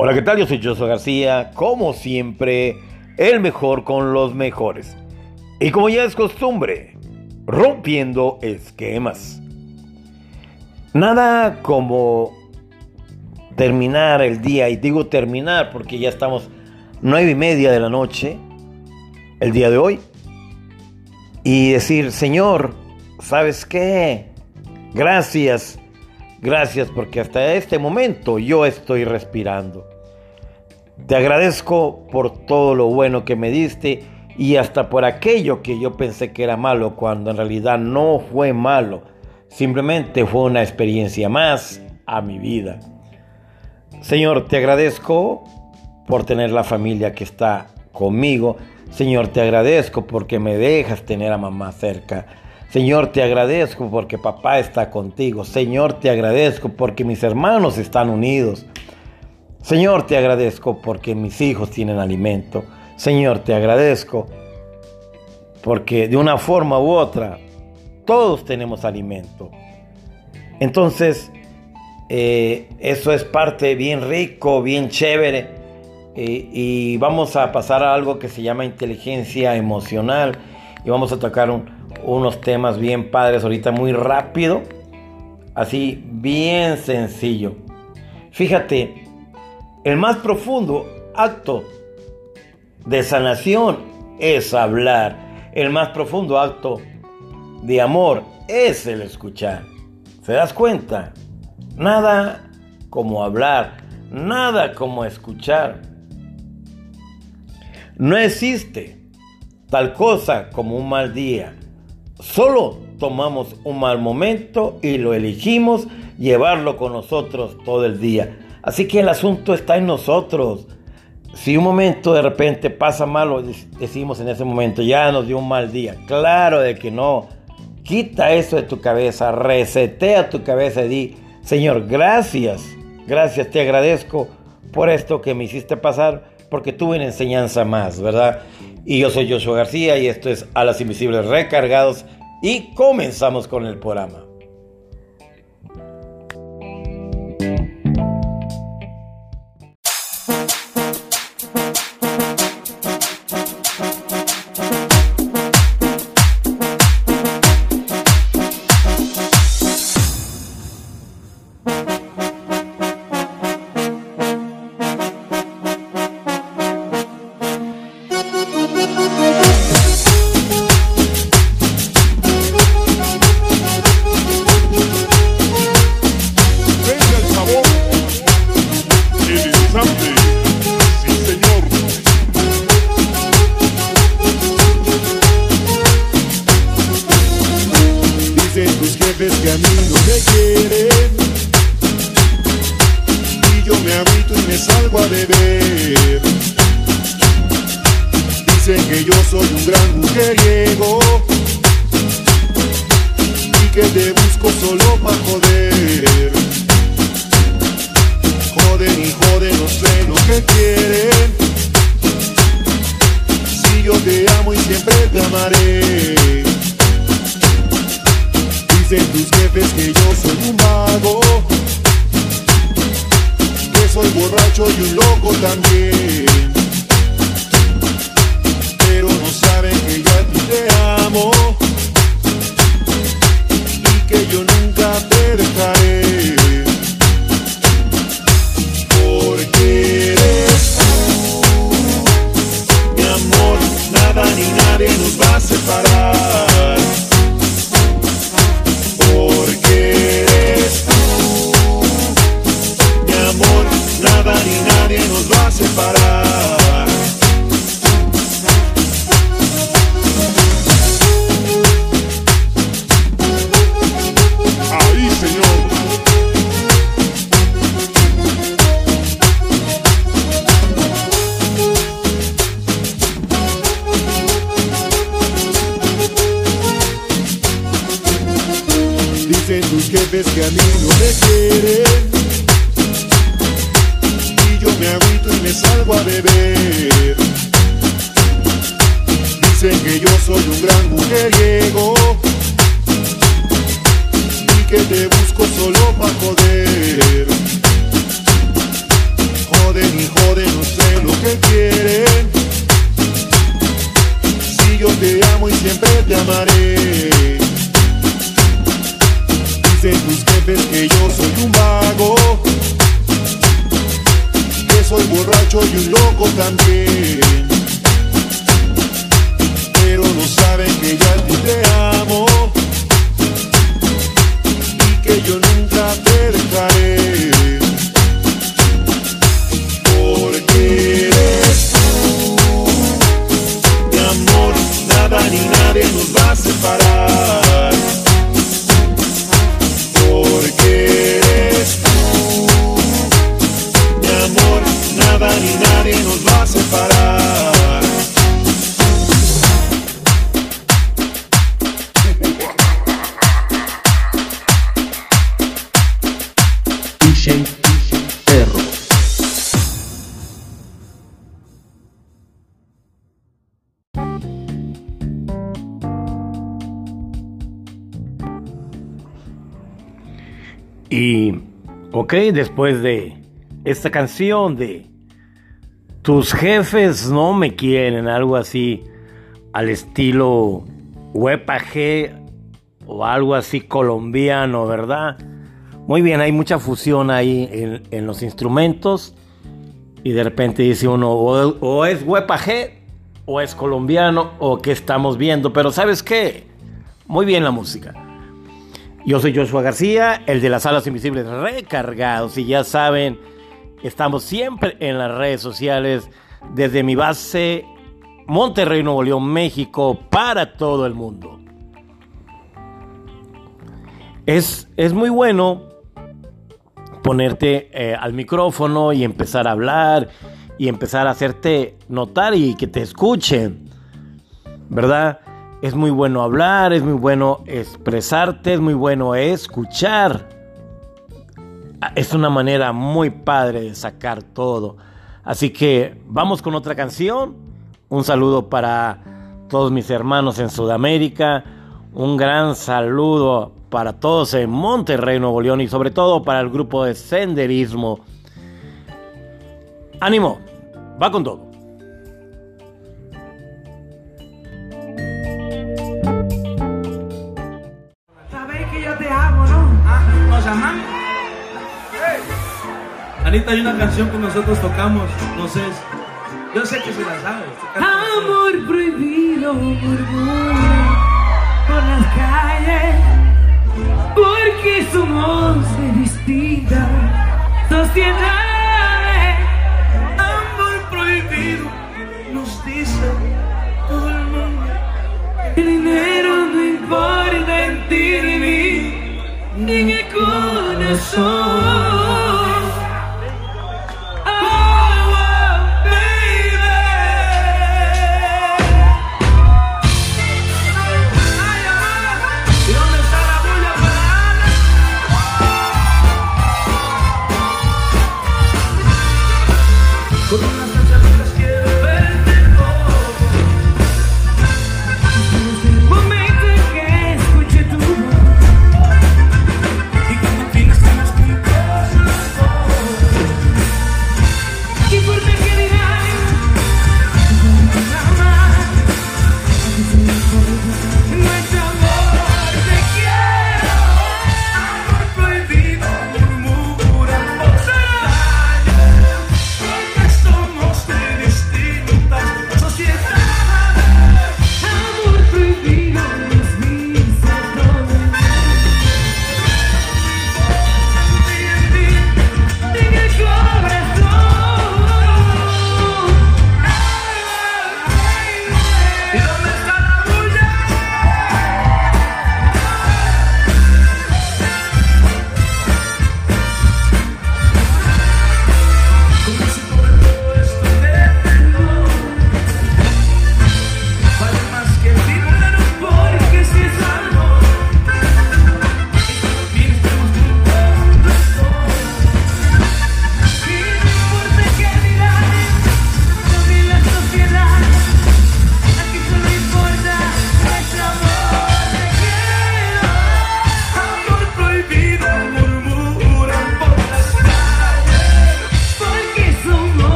Hola, ¿qué tal? Yo soy Josué García, como siempre, el mejor con los mejores. Y como ya es costumbre, rompiendo esquemas. Nada como terminar el día, y digo terminar porque ya estamos nueve y media de la noche, el día de hoy, y decir, Señor, ¿sabes qué? Gracias, gracias porque hasta este momento yo estoy respirando. Te agradezco por todo lo bueno que me diste y hasta por aquello que yo pensé que era malo cuando en realidad no fue malo. Simplemente fue una experiencia más a mi vida. Señor, te agradezco por tener la familia que está conmigo. Señor, te agradezco porque me dejas tener a mamá cerca. Señor, te agradezco porque papá está contigo. Señor, te agradezco porque mis hermanos están unidos. Señor, te agradezco porque mis hijos tienen alimento. Señor, te agradezco porque de una forma u otra todos tenemos alimento. Entonces, eh, eso es parte bien rico, bien chévere. y vamos a pasar a algo que se llama inteligencia emocional. Y vamos a tocar unos temas bien padres ahorita muy rápido. Así, bien sencillo. Fíjate, el más profundo acto de sanación es hablar. El más profundo acto de amor es el escuchar. ¿Se das cuenta? Nada como hablar, nada como escuchar. No existe tal cosa como un mal día. Solo tomamos un mal momento y lo elegimos llevarlo con nosotros todo el día. Así que el asunto está en nosotros. Si un momento de repente pasa malo, decimos en ese momento, ya nos dio un mal día. Claro de que no. Quita eso de tu cabeza, resetea tu cabeza y di, Señor, gracias, gracias, te agradezco por esto que me hiciste pasar, porque tuve una enseñanza más, ¿verdad? Y yo soy Joshua García y esto es A las Invisibles Recargados y comenzamos con el programa. que te busco solo pa' joder. Joden y joden, no sé lo que quieren. Si yo te amo y siempre te amaré. Dicen tus jefes que yo soy un mago, Que soy borracho y un loco también. Pero no saben que yo a ti te amo. separar. ves que a mí no me quieren. Y yo me agüito y me salgo a beber. Jefes que yo soy un vago. Que soy borracho y un loco también. Y, ok, después de esta canción de Tus jefes no me quieren, algo así al estilo Huepa G o algo así colombiano, ¿verdad? Muy bien, hay mucha fusión ahí en, los instrumentos y de repente dice uno, o, o es Huepa G o es colombiano o qué estamos viendo, pero ¿sabes qué? Muy bien la música. Yo soy Joshua García, el de las alas invisibles recargados. Y ya saben, estamos siempre en las redes sociales desde mi base Monterrey, Nuevo León, México, para todo el mundo. Es, es muy bueno ponerte eh, al micrófono y empezar a hablar y empezar a hacerte notar y que te escuchen, ¿verdad? Es muy bueno hablar, es muy bueno expresarte, es muy bueno escuchar. Es una manera muy padre de sacar todo. Así que vamos con otra canción. Un saludo para todos mis hermanos en Sudamérica. Un gran saludo para todos en Monterrey, Nuevo León y sobre todo para el grupo de senderismo. Ánimo, va con todo. Anita, hay una canción que nosotros tocamos, no sé, yo sé que se la sabes. Amor prohibido murmura por las calles porque somos de distintas sociedades.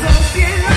so cielo.